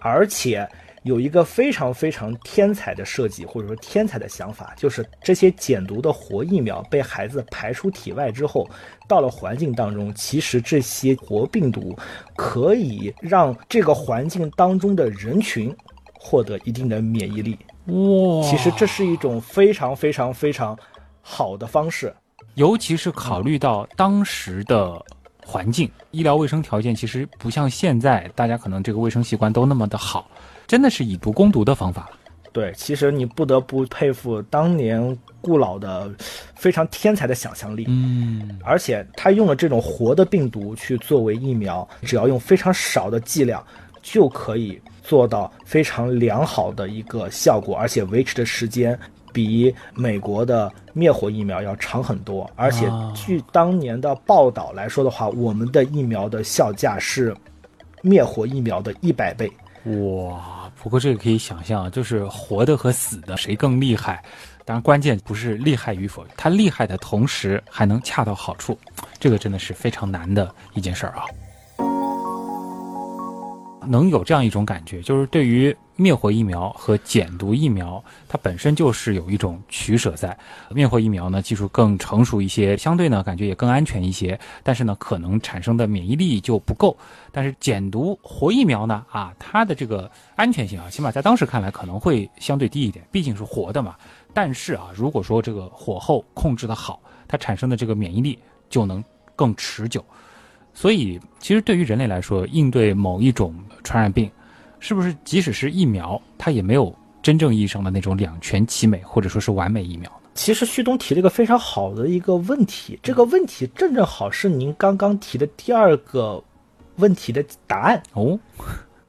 而且有一个非常非常天才的设计，或者说天才的想法，就是这些减毒的活疫苗被孩子排出体外之后，到了环境当中，其实这些活病毒可以让这个环境当中的人群获得一定的免疫力。哇，其实这是一种非常非常非常好的方式。尤其是考虑到当时的环境、医疗卫生条件，其实不像现在，大家可能这个卫生习惯都那么的好，真的是以毒攻毒的方法。对，其实你不得不佩服当年顾老的非常天才的想象力。嗯，而且他用了这种活的病毒去作为疫苗，只要用非常少的剂量，就可以做到非常良好的一个效果，而且维持的时间比美国的灭活疫苗要长很多。而且据当年的报道来说的话，我们的疫苗的效价是灭活疫苗的一百倍。哇，不过这个可以想象啊，就是活的和死的谁更厉害？当然，关键不是厉害与否，它厉害的同时还能恰到好处，这个真的是非常难的一件事儿啊。能有这样一种感觉，就是对于灭活疫苗和减毒疫苗，它本身就是有一种取舍在。灭活疫苗呢，技术更成熟一些，相对呢感觉也更安全一些，但是呢可能产生的免疫力就不够。但是减毒活疫苗呢，啊，它的这个安全性啊，起码在当时看来可能会相对低一点，毕竟是活的嘛。但是啊，如果说这个火候控制的好，它产生的这个免疫力就能更持久。所以，其实对于人类来说，应对某一种传染病，是不是即使是疫苗，它也没有真正意义上的那种两全其美，或者说是完美疫苗呢？其实旭东提了一个非常好的一个问题，这个问题正正好是您刚刚提的第二个问题的答案。哦，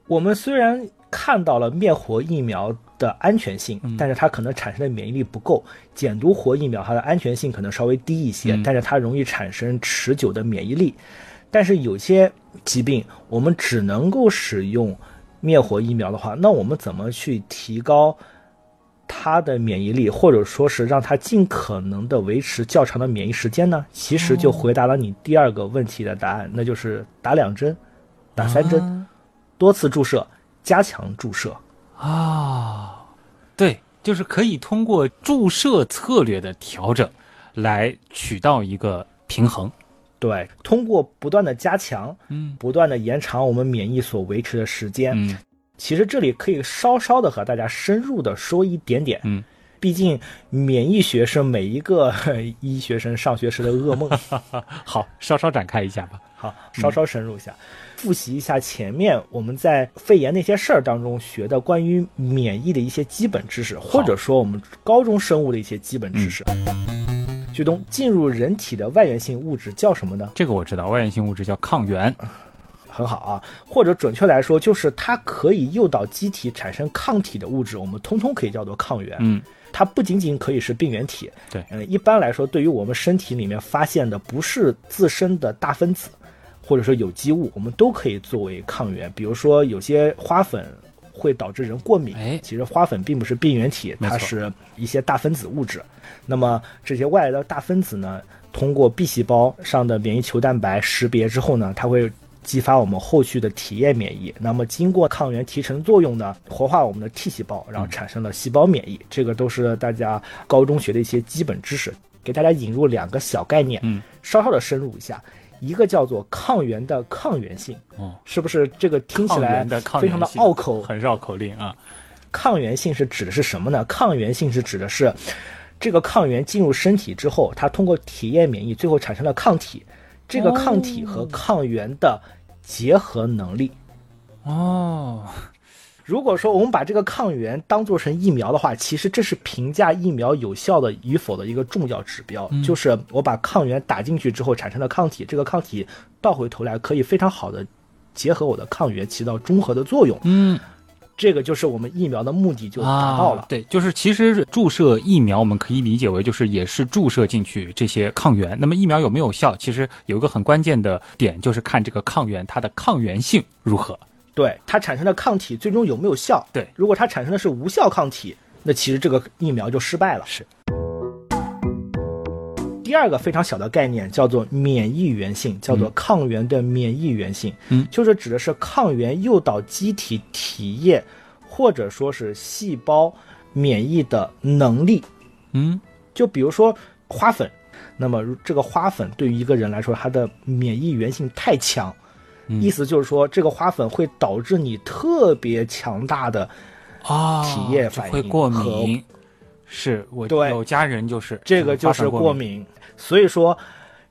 我们虽然看到了灭活疫苗的安全性，但是它可能产生的免疫力不够；减毒活疫苗它的安全性可能稍微低一些，嗯但是它容易产生持久的免疫力。但是有些疾病我们只能够使用灭活疫苗的话，那我们怎么去提高它的免疫力，或者说是让它尽可能的维持较长的免疫时间呢？其实就回答了你第二个问题的答案，那就是打两针、打三针。啊多次注射，加强注射。啊，对，就是可以通过注射策略的调整，来取到一个平衡。对，通过不断的加强，嗯不断的延长我们免疫所维持的时间。嗯其实这里可以稍稍的和大家深入的说一点点。嗯，毕竟免疫学是每一个 医学生上学时的噩梦。好，稍稍展开一下吧。好，稍稍深入一下，复习一下前面我们在肺炎那些事儿当中学的关于免疫的一些基本知识，或者说我们高中生物的一些基本知识。旭东，进入人体的外源性物质叫什么呢？这个我知道，外源性物质叫抗原。很好啊。或者准确来说，就是它可以诱导机体产生抗体的物质，我们通通可以叫做抗原。嗯，它不仅仅可以是病原体。对，嗯，一般来说，对于我们身体里面发现的不是自身的大分子，或者说有机物，我们都可以作为抗原。比如说，有些花粉会导致人过敏，哎其实花粉并不是病原体，它是一些大分子物质。那么这些外来的大分子呢，通过 B 细胞上的免疫球蛋白识别之后呢，它会激发我们后续的体液免疫。那么经过抗原提成作用呢，活化我们的 T 细胞，然后产生了细胞免疫。这个都是大家高中学的一些基本知识，给大家引入两个小概念，嗯，稍稍的深入一下。一个叫做抗原的抗原性，哦，是不是这个听起抗来非常的拗口？很绕口令啊。抗原性是指的是什么呢？抗原性是指的是这个抗原进入身体之后，它通过体液免疫，最后产生了抗体。这个抗体和抗原的结合能力。哦，如果说我们把这个抗原当做成疫苗的话，其实这是评价疫苗有效的与否的一个重要指标。就是我把抗原打进去之后产生的抗体，这个抗体倒回头来可以非常好的结合我的抗原，起到中和的作用。嗯，这个就是我们疫苗的目的就达到了。啊。对，就是其实注射疫苗，我们可以理解为就是也是注射进去这些抗原。那么疫苗有没有效？其实有一个很关键的点，就是看这个抗原它的抗原性如何。对它产生的抗体最终有没有效？对如果它产生的是无效抗体，那其实这个疫苗就失败了。是。第二个非常小的概念叫做免疫原性，叫做抗原的免疫原性，嗯就是指的是抗原诱导机体体液或者说是细胞免疫的能力。嗯，就比如说花粉，那么这个花粉对于一个人来说，它的免疫原性太强，嗯意思就是说这个花粉会导致你特别强大的啊，体液反应会过。是我对有家人就是这个就是过过。敏，所以说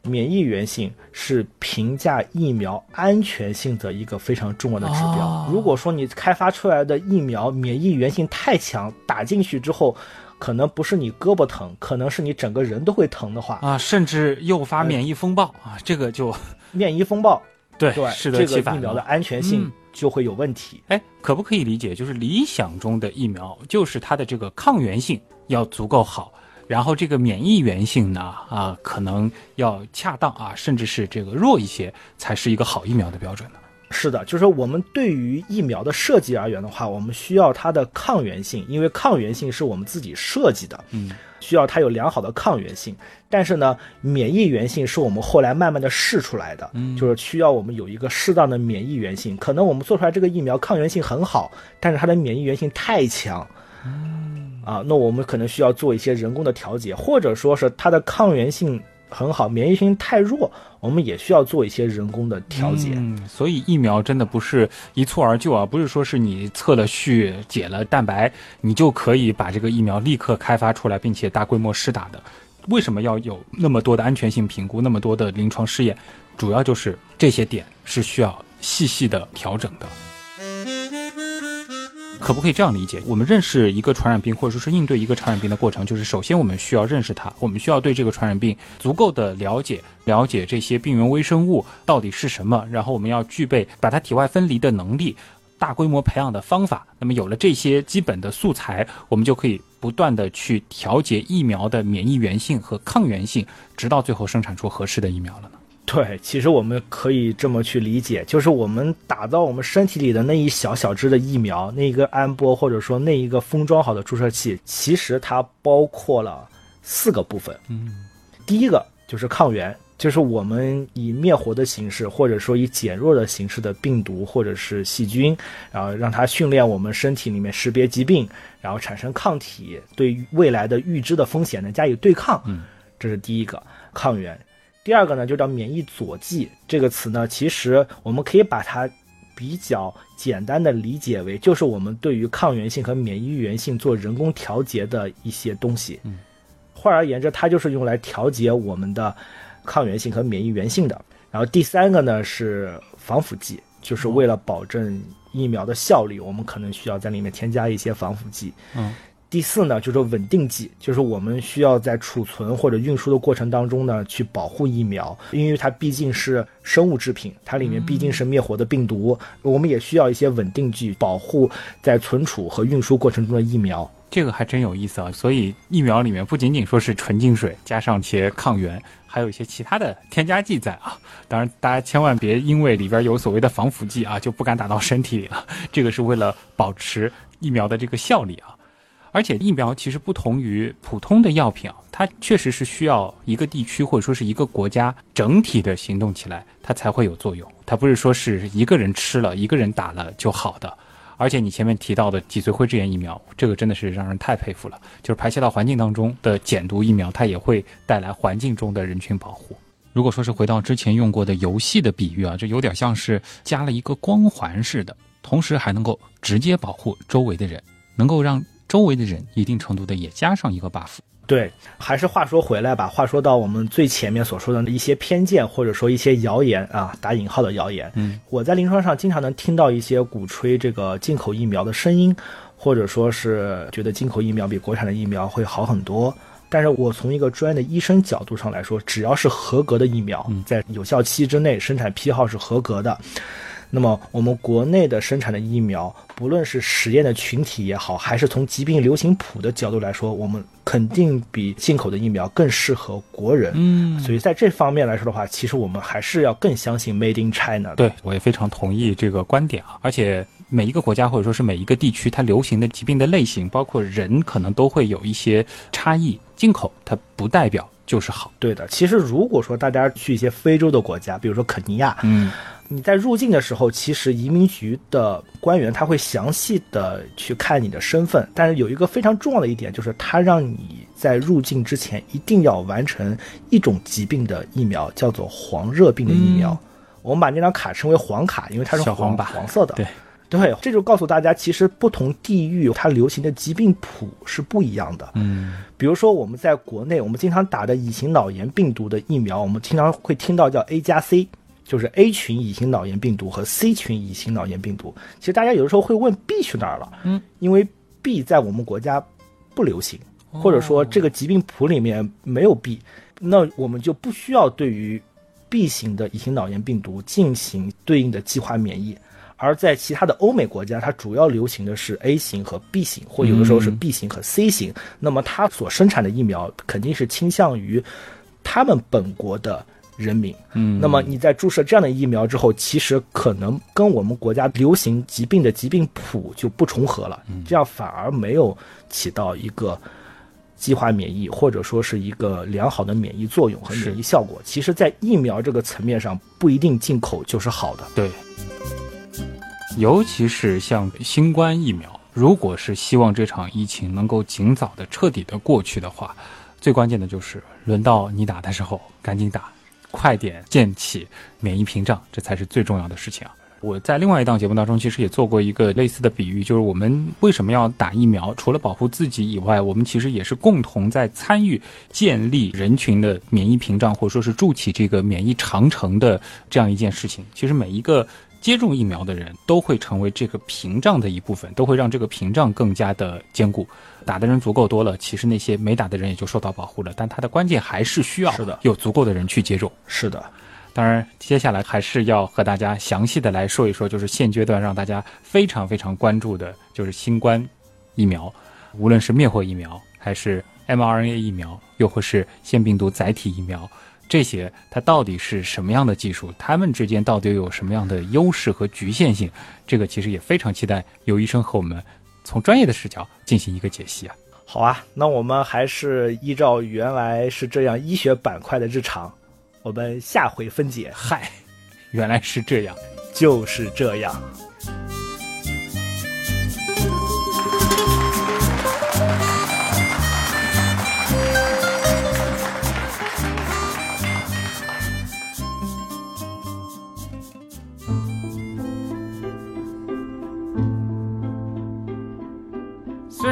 免疫原性是评价疫苗安全性的一个非常重要的指标。哦如果说你开发出来的疫苗免疫原性太强，打进去之后，可能不是你胳膊疼，可能是你整个人都会疼的话，啊，甚至诱发免疫风暴啊，这个就免疫风暴，对对适得这其反了个疫苗的安全性嗯就会有问题。哎，可不可以理解，就是理想中的疫苗，就是它的这个抗原性要足够好，然后这个免疫原性呢，啊，可能要恰当啊，甚至是这个弱一些，才是一个好疫苗的标准呢。是的，就是我们对于疫苗的设计而言的话，我们需要它的抗原性，因为抗原性是我们自己设计的，嗯，需要它有良好的抗原性。但是呢，免疫原性是我们后来慢慢的试出来的，嗯就是需要我们有一个适当的免疫原性。可能我们做出来这个疫苗抗原性很好，但是它的免疫原性太强，啊，那我们可能需要做一些人工的调节，或者说是它的抗原性很好，免疫性太弱，我们也需要做一些人工的调节。嗯，所以疫苗真的不是一蹴而就啊，不是说是你测了序、解了蛋白，你就可以把这个疫苗立刻开发出来，并且大规模施打的。为什么要有那么多的安全性评估，那么多的临床试验？主要就是这些点是需要细细的调整的。可不可以这样理解？我们认识一个传染病，或者说是应对一个传染病的过程，就是首先我们需要认识它，我们需要对这个传染病足够的了解，了解这些病原微生物到底是什么，然后我们要具备把它体外分离的能力，大规模培养的方法。那么有了这些基本的素材，我们就可以不断的去调节疫苗的免疫原性和抗原性，直到最后生产出合适的疫苗了呢？对，其实我们可以这么去理解，就是我们打到我们身体里的那一小小支的疫苗，那一个安波或者说那一个封装好的注射器，其实它包括了四个部分。嗯，第一个就是抗原，就是我们以灭活的形式，或者说以减弱的形式的病毒或者是细菌，然后让它训练我们身体里面识别疾病，然后产生抗体，对于未来的预知的风险呢加以对抗。嗯，这是第一个抗原。第二个呢，就叫免疫佐剂。这个词呢，其实我们可以把它比较简单的理解为，就是我们对于抗原性和免疫原性做人工调节的一些东西。嗯，换而言之，它就是用来调节我们的抗原性和免疫原性的。然后第三个呢是防腐剂，就是为了保证疫苗的效力，我们可能需要在里面添加一些防腐剂。嗯，第四呢，就是稳定剂，就是我们需要在储存或者运输的过程当中呢，去保护疫苗，因为它毕竟是生物制品，它里面毕竟是灭活的病毒，我们也需要一些稳定剂保护在存储和运输过程中的疫苗。这个还真有意思啊！所以疫苗里面不仅仅说是纯净水加上一些抗原，还有一些其他的添加剂在啊。当然，大家千万别因为里边有所谓的防腐剂啊，就不敢打到身体里了。这个是为了保持疫苗的这个效力啊。而且疫苗其实不同于普通的药品啊，它确实是需要一个地区或者说是一个国家整体的行动起来，它才会有作用。它不是说是一个人吃了一个人打了就好的。而且你前面提到的脊髓灰质炎疫苗，这个真的是让人太佩服了。就是排泄到环境当中的减毒疫苗，它也会带来环境中的人群保护。如果说是回到之前用过的游戏的比喻啊，就有点像是加了一个光环似的，同时还能够直接保护周围的人，能够让。周围的人一定程度的也加上一个 buff。对，还是话说回来吧，话说到我们最前面所说的一些偏见，或者说一些谣言啊，打引号的谣言。嗯，我在临床上经常能听到一些鼓吹这个进口疫苗的声音，或者说是觉得进口疫苗比国产的疫苗会好很多。但是我从一个专业的医生角度上来说，只要是合格的疫苗，在有效期之内，生产批号是合格的。那么，我们国内的生产的疫苗，不论是实验的群体也好，还是从疾病流行谱的角度来说，我们肯定比进口的疫苗更适合国人。嗯，所以在这方面来说的话，其实我们还是要更相信 Made in China。对，我也非常同意这个观点啊。而且每一个国家或者说是每一个地区，它流行的疾病的类型，包括人，可能都会有一些差异。进口它不代表就是好。对的，其实如果说大家去一些非洲的国家，比如说肯尼亚，嗯。你在入境的时候，其实移民局的官员他会详细的去看你的身份，但是有一个非常重要的一点，就是他让你在入境之前一定要完成一种疾病的疫苗，叫做黄热病的疫苗。我们把那张卡称为黄卡，因为它是黄黄色的。对，对，这就告诉大家，其实不同地域它流行的疾病谱是不一样的。嗯，比如说我们在国内，我们经常打的乙型脑炎病毒的疫苗，我们经常会听到叫 A 加 C。就是 A 群乙型脑炎病毒和 C 群乙型脑炎病毒，其实大家有的时候会问 B 去哪儿了，嗯，因为 B 在我们国家不流行，或者说这个疾病谱里面没有 B，那我们就不需要对于 B 型的乙型脑炎病毒进行对应的计划免疫，而在其他的欧美国家，它主要流行的是 A 型和 B 型，或有的时候是 B 型和 C 型，那么它所生产的疫苗肯定是倾向于他们本国的。人民，嗯，那么你在注射这样的疫苗之后，其实可能跟我们国家流行疾病的疾病谱就不重合了，这样反而没有起到一个计划免疫或者说是一个良好的免疫作用和免疫效果。其实，在疫苗这个层面上，不一定进口就是好的。对，尤其是像新冠疫苗，如果是希望这场疫情能够尽早的彻底的过去的话，最关键的就是轮到你打的时候，赶紧打。快点建起免疫屏障，这才是最重要的事情啊！我在另外一档节目当中，其实也做过一个类似的比喻，就是我们为什么要打疫苗？除了保护自己以外，我们其实也是共同在参与建立人群的免疫屏障，或者说是筑起这个免疫长城的这样一件事情。其实每一个。接种疫苗的人都会成为这个屏障的一部分，都会让这个屏障更加的坚固。打的人足够多了，其实那些没打的人也就受到保护了。但它的关键还是需要有足够的人去接种。是的，当然接下来还是要和大家详细的来说一说，就是现阶段让大家非常非常关注的就是新冠疫苗，无论是灭活疫苗，还是 mRNA 疫苗，又或是腺病毒载体疫苗。这些它到底是什么样的技术？它们之间到底有什么样的优势和局限性？这个其实也非常期待有医生和我们从专业的视角进行一个解析啊。好啊，那我们还是依照原来是这样医学板块的日常，我们下回分解。嗨，原来是这样，就是这样。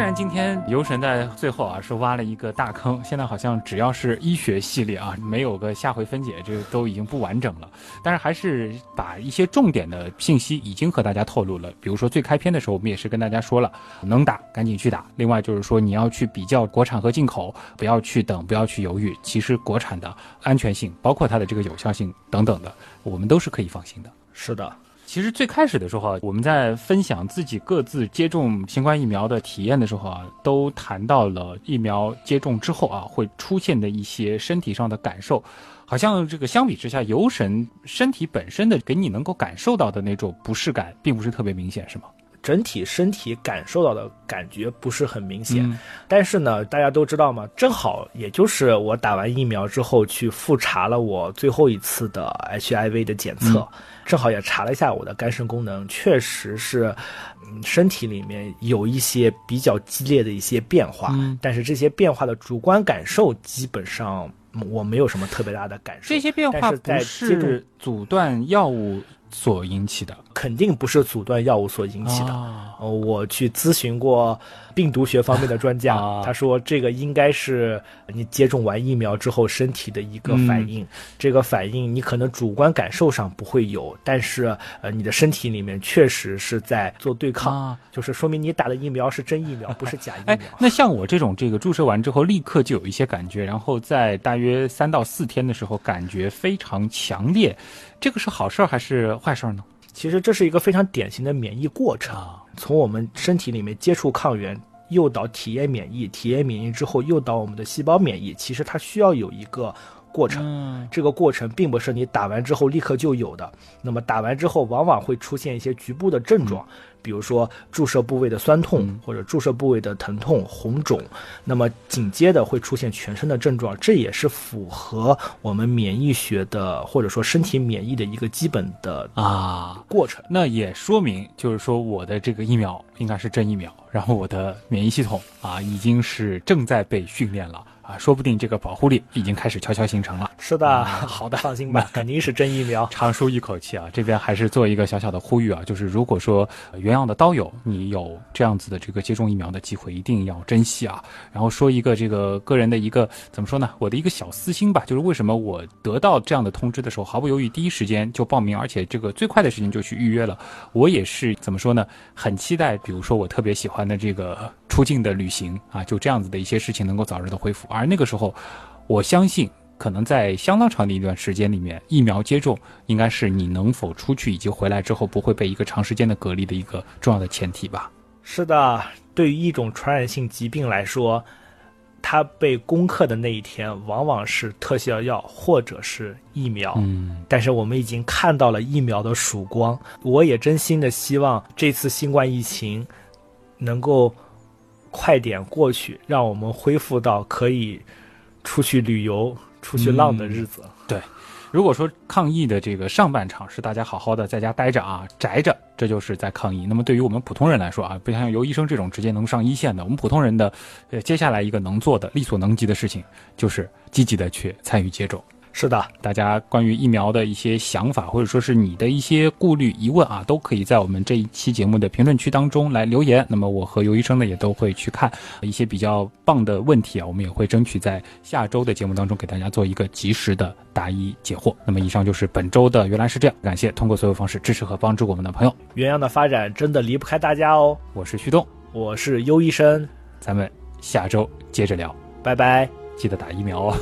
但今天游神在最后啊是挖了一个大坑，现在好像只要是医学系列啊，没有个下回分解，这都已经不完整了。但是还是把一些重点的信息已经和大家透露了。比如说最开篇的时候，我们也是跟大家说了，能打赶紧去打。另外就是说你要去比较国产和进口，不要去等，不要去犹豫。其实国产的安全性，包括它的这个有效性等等的，我们都是可以放心的。是的。其实最开始的时候啊，我们在分享自己各自接种新冠疫苗的体验的时候啊，都谈到了疫苗接种之后啊会出现的一些身体上的感受，好像这个相比之下，游神身体本身的给你能够感受到的那种不适感，并不是特别明显，是吗？整体身体感受到的感觉不是很明显，但是呢，大家都知道嘛，正好也就是我打完疫苗之后去复查了我最后一次的 HIV 的检测，正好也查了一下我的肝肾功能，确实是，嗯，身体里面有一些比较激烈的一些变化，但是这些变化的主观感受基本上我没有什么特别大的感受。这些变化不是阻断药物。所引起的肯定不是阻断药物所引起的。呃，我去咨询过病毒学方面的专家，他说这个应该是你接种完疫苗之后身体的一个反应。这个反应你可能主观感受上不会有，但是呃，你的身体里面确实是在做对抗，就是说明你打的疫苗是真疫苗，不是假疫苗。那像我这种这个注射完之后立刻就有一些感觉，然后在大约三到四天的时候感觉非常强烈。这个是好事儿还是坏事儿呢？其实这是一个非常典型的免疫过程，从我们身体里面接触抗原，诱导体液免疫，体液免疫之后诱导我们的细胞免疫，其实它需要有一个过程。这个过程并不是你打完之后立刻就有的，那么打完之后往往会出现一些局部的症状。比如说注射部位的酸痛，或者注射部位的疼痛、红肿，那么紧接着会出现全身的症状，这也是符合我们免疫学的或者说身体免疫的一个基本的啊过程。那也说明，就是说我的这个疫苗应该是真疫苗，然后我的免疫系统啊已经是正在被训练了。啊，说不定这个保护力已经开始悄悄形成了。是的，好的，放心吧，肯定是真疫苗。长舒一口气啊，这边还是做一个小小的呼吁啊，就是如果说原样的刀友，你有这样子的这个接种疫苗的机会，一定要珍惜啊。然后说一个这个个人的一个怎么说呢？我的一个小私心吧，就是为什么我得到这样的通知的时候，毫不犹豫第一时间就报名，而且这个最快的时间就去预约了。我也是怎么说呢？很期待，比如说我特别喜欢的这个出境的旅行啊，就这样子的一些事情能够早日的恢复。而那个时候，我相信可能在相当长的一段时间里面，疫苗接种应该是你能否出去以及回来之后不会被一个长时间的隔离的一个重要的前提吧。是的，对于一种传染性疾病来说，它被攻克的那一天往往是特效药或者是疫苗。嗯，但是我们已经看到了疫苗的曙光。我也真心的希望这次新冠疫情能够。快点过去，让我们恢复到可以出去旅游、出去浪的日子。对，如果说抗疫的这个上半场是大家好好的在家待着啊、宅着，这就是在抗疫。那么对于我们普通人来说啊，不像尤医生这种直接能上一线的，我们普通人的，呃，接下来一个能做的、力所能及的事情，就是积极的去参与接种。是的，大家关于疫苗的一些想法，或者说是你的一些顾虑、疑问啊，都可以在我们这一期节目的评论区当中来留言。那么我和尤医生呢，也都会去看一些比较棒的问题啊，我们也会争取在下周的节目当中给大家做一个及时的答疑解惑。那么以上就是本周的原来是这样，感谢通过所有方式支持和帮助我们的朋友。原样的发展真的离不开大家哦。我是旭东，我是优医生，咱们下周接着聊，拜拜，记得打疫苗哦。